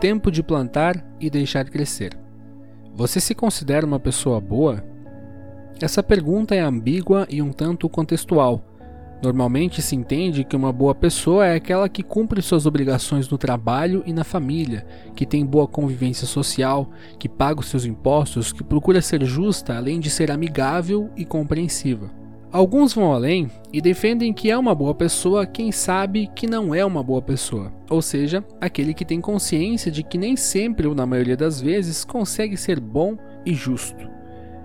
tempo de plantar e deixar crescer. Você se considera uma pessoa boa? Essa pergunta é ambígua e um tanto contextual. Normalmente se entende que uma boa pessoa é aquela que cumpre suas obrigações no trabalho e na família, que tem boa convivência social, que paga os seus impostos, que procura ser justa além de ser amigável e compreensiva. Alguns vão além e defendem que é uma boa pessoa quem sabe que não é uma boa pessoa, ou seja, aquele que tem consciência de que nem sempre ou na maioria das vezes consegue ser bom e justo.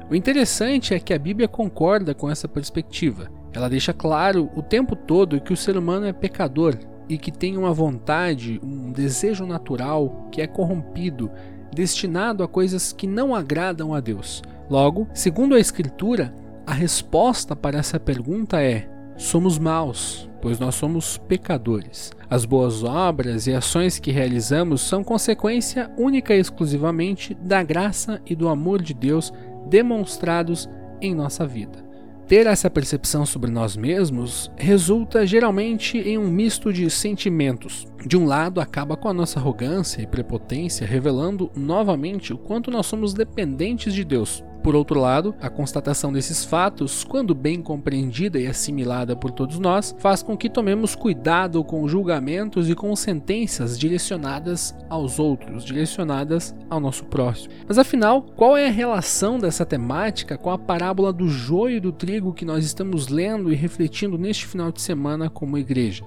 O interessante é que a Bíblia concorda com essa perspectiva. Ela deixa claro o tempo todo que o ser humano é pecador e que tem uma vontade, um desejo natural que é corrompido, destinado a coisas que não agradam a Deus. Logo, segundo a Escritura, a resposta para essa pergunta é: somos maus, pois nós somos pecadores. As boas obras e ações que realizamos são consequência única e exclusivamente da graça e do amor de Deus demonstrados em nossa vida. Ter essa percepção sobre nós mesmos resulta geralmente em um misto de sentimentos. De um lado, acaba com a nossa arrogância e prepotência, revelando novamente o quanto nós somos dependentes de Deus, por outro lado, a constatação desses fatos, quando bem compreendida e assimilada por todos nós, faz com que tomemos cuidado com julgamentos e com sentenças direcionadas aos outros, direcionadas ao nosso próximo. Mas afinal, qual é a relação dessa temática com a parábola do joio e do trigo que nós estamos lendo e refletindo neste final de semana como igreja?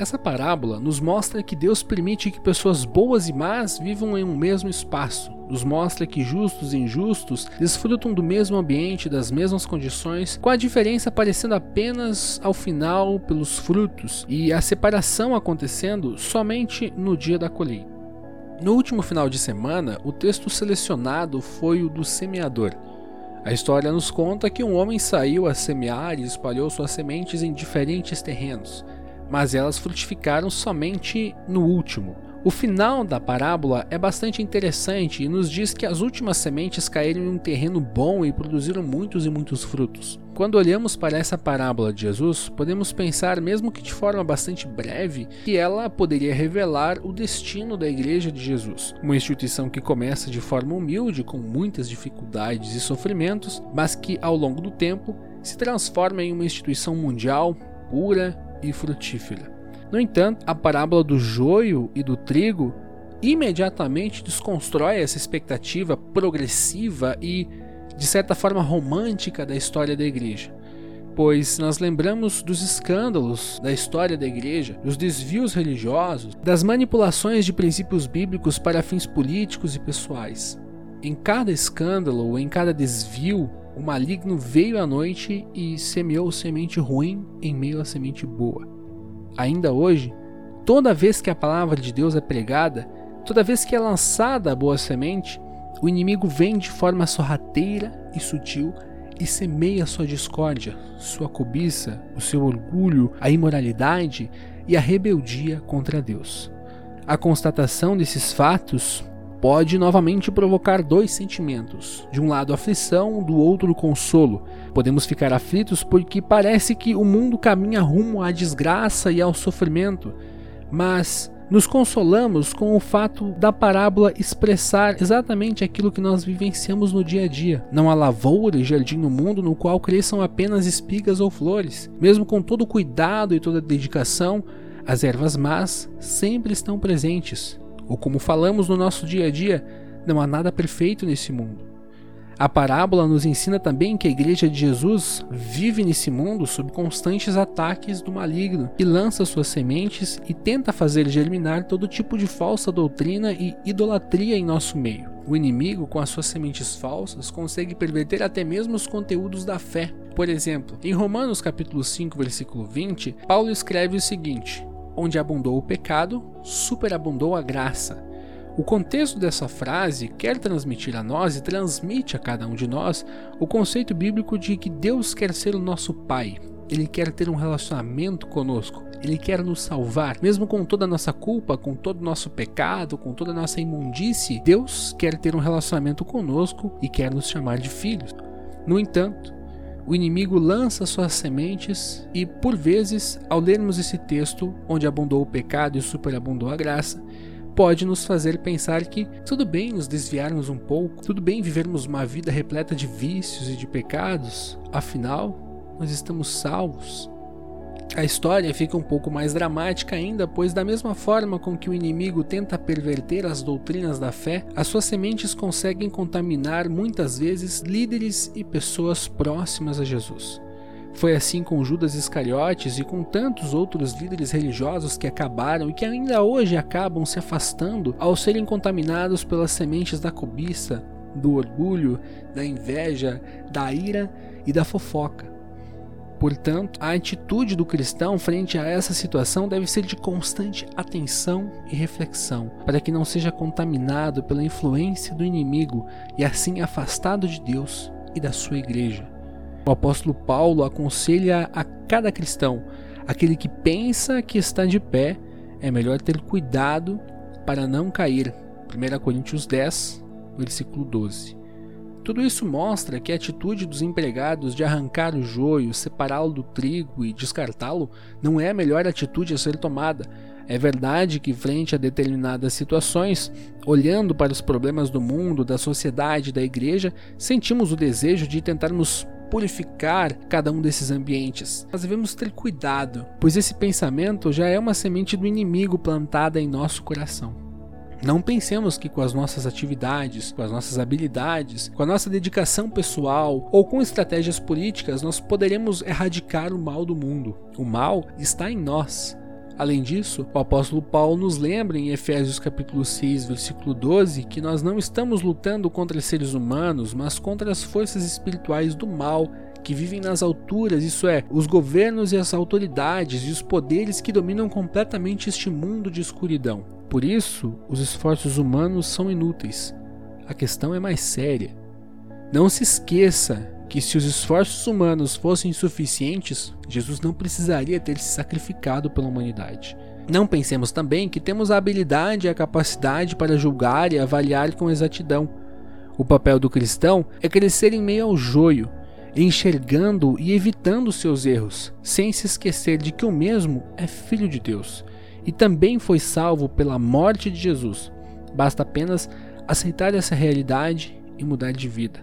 Essa parábola nos mostra que Deus permite que pessoas boas e más vivam em um mesmo espaço. Nos mostra que justos e injustos desfrutam do mesmo ambiente, das mesmas condições, com a diferença aparecendo apenas ao final pelos frutos e a separação acontecendo somente no dia da colheita. No último final de semana, o texto selecionado foi o do semeador. A história nos conta que um homem saiu a semear e espalhou suas sementes em diferentes terrenos mas elas frutificaram somente no último. O final da parábola é bastante interessante e nos diz que as últimas sementes caíram em um terreno bom e produziram muitos e muitos frutos. Quando olhamos para essa parábola de Jesus, podemos pensar, mesmo que de forma bastante breve, que ela poderia revelar o destino da Igreja de Jesus, uma instituição que começa de forma humilde, com muitas dificuldades e sofrimentos, mas que ao longo do tempo se transforma em uma instituição mundial, pura e frutífera. No entanto, a parábola do joio e do trigo imediatamente desconstrói essa expectativa progressiva e, de certa forma, romântica da história da igreja. Pois nós lembramos dos escândalos da história da igreja, dos desvios religiosos, das manipulações de princípios bíblicos para fins políticos e pessoais. Em cada escândalo ou em cada desvio, o maligno veio à noite e semeou semente ruim em meio à semente boa. Ainda hoje, toda vez que a palavra de Deus é pregada, toda vez que é lançada a boa semente, o inimigo vem de forma sorrateira e sutil e semeia sua discórdia, sua cobiça, o seu orgulho, a imoralidade e a rebeldia contra Deus. A constatação desses fatos pode novamente provocar dois sentimentos: de um lado aflição, do outro consolo. Podemos ficar aflitos porque parece que o mundo caminha rumo à desgraça e ao sofrimento, mas nos consolamos com o fato da parábola expressar exatamente aquilo que nós vivenciamos no dia a dia. Não há lavoura e jardim no mundo no qual cresçam apenas espigas ou flores. Mesmo com todo o cuidado e toda a dedicação, as ervas más sempre estão presentes ou como falamos no nosso dia a dia, não há nada perfeito nesse mundo. A parábola nos ensina também que a Igreja de Jesus vive nesse mundo sob constantes ataques do maligno, que lança suas sementes e tenta fazer germinar todo tipo de falsa doutrina e idolatria em nosso meio. O inimigo, com as suas sementes falsas, consegue perverter até mesmo os conteúdos da fé. Por exemplo, em Romanos capítulo 5, versículo 20, Paulo escreve o seguinte: onde abundou o pecado, superabundou a graça. O contexto dessa frase quer transmitir a nós e transmite a cada um de nós o conceito bíblico de que Deus quer ser o nosso Pai. Ele quer ter um relacionamento conosco. Ele quer nos salvar, mesmo com toda a nossa culpa, com todo o nosso pecado, com toda a nossa imundície. Deus quer ter um relacionamento conosco e quer nos chamar de filhos. No entanto, o inimigo lança suas sementes e, por vezes, ao lermos esse texto, onde abundou o pecado e superabundou a graça, pode nos fazer pensar que tudo bem nos desviarmos um pouco, tudo bem vivermos uma vida repleta de vícios e de pecados, afinal, nós estamos salvos. A história fica um pouco mais dramática ainda, pois, da mesma forma com que o inimigo tenta perverter as doutrinas da fé, as suas sementes conseguem contaminar muitas vezes líderes e pessoas próximas a Jesus. Foi assim com Judas Iscariotes e com tantos outros líderes religiosos que acabaram e que ainda hoje acabam se afastando ao serem contaminados pelas sementes da cobiça, do orgulho, da inveja, da ira e da fofoca. Portanto, a atitude do cristão frente a essa situação deve ser de constante atenção e reflexão, para que não seja contaminado pela influência do inimigo e assim afastado de Deus e da sua igreja. O apóstolo Paulo aconselha a cada cristão, aquele que pensa que está de pé, é melhor ter cuidado para não cair. 1 Coríntios 10, versículo 12. Tudo isso mostra que a atitude dos empregados de arrancar o joio, separá-lo do trigo e descartá-lo não é a melhor atitude a ser tomada. É verdade que, frente a determinadas situações, olhando para os problemas do mundo, da sociedade, da igreja, sentimos o desejo de tentarmos purificar cada um desses ambientes. Nós devemos ter cuidado, pois esse pensamento já é uma semente do inimigo plantada em nosso coração. Não pensemos que com as nossas atividades, com as nossas habilidades, com a nossa dedicação pessoal ou com estratégias políticas nós poderemos erradicar o mal do mundo. O mal está em nós. Além disso, o apóstolo Paulo nos lembra em Efésios capítulo 6, versículo 12, que nós não estamos lutando contra seres humanos, mas contra as forças espirituais do mal que vivem nas alturas, isso é, os governos e as autoridades e os poderes que dominam completamente este mundo de escuridão. Por isso, os esforços humanos são inúteis. A questão é mais séria. Não se esqueça que se os esforços humanos fossem suficientes, Jesus não precisaria ter se sacrificado pela humanidade. Não pensemos também que temos a habilidade e a capacidade para julgar e avaliar com exatidão. O papel do cristão é crescer em meio ao joio, enxergando e evitando seus erros, sem se esquecer de que o mesmo é filho de Deus e também foi salvo pela morte de Jesus. Basta apenas aceitar essa realidade e mudar de vida.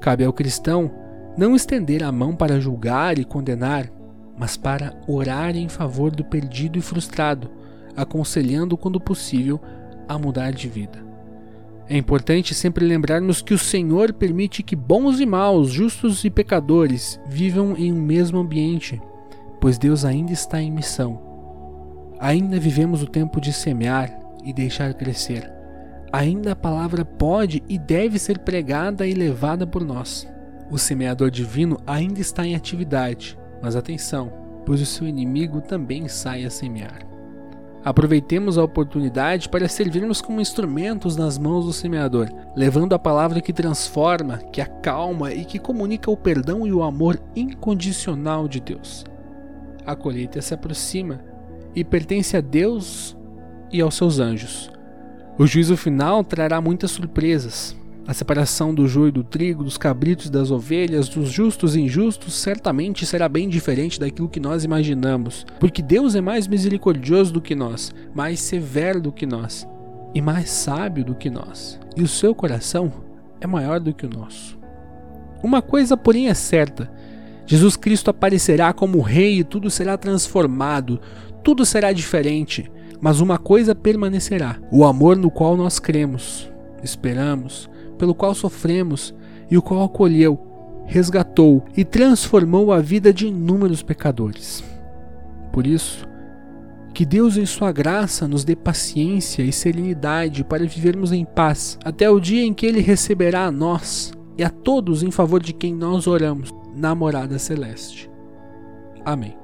Cabe ao cristão não estender a mão para julgar e condenar, mas para orar em favor do perdido e frustrado, aconselhando quando possível a mudar de vida. É importante sempre lembrarmos que o Senhor permite que bons e maus, justos e pecadores vivam em um mesmo ambiente, pois Deus ainda está em missão Ainda vivemos o tempo de semear e deixar crescer. Ainda a palavra pode e deve ser pregada e levada por nós. O semeador divino ainda está em atividade, mas atenção, pois o seu inimigo também sai a semear. Aproveitemos a oportunidade para servirmos como instrumentos nas mãos do semeador, levando a palavra que transforma, que acalma e que comunica o perdão e o amor incondicional de Deus. A colheita se aproxima e pertence a Deus e aos seus anjos. O juízo final trará muitas surpresas. A separação do joio do trigo, dos cabritos e das ovelhas, dos justos e injustos, certamente será bem diferente daquilo que nós imaginamos, porque Deus é mais misericordioso do que nós, mais severo do que nós e mais sábio do que nós, e o seu coração é maior do que o nosso. Uma coisa, porém, é certa: Jesus Cristo aparecerá como Rei e tudo será transformado, tudo será diferente, mas uma coisa permanecerá: o amor no qual nós cremos, esperamos, pelo qual sofremos e o qual acolheu, resgatou e transformou a vida de inúmeros pecadores. Por isso, que Deus, em Sua graça, nos dê paciência e serenidade para vivermos em paz até o dia em que Ele receberá a nós e a todos em favor de quem nós oramos na morada celeste. Amém.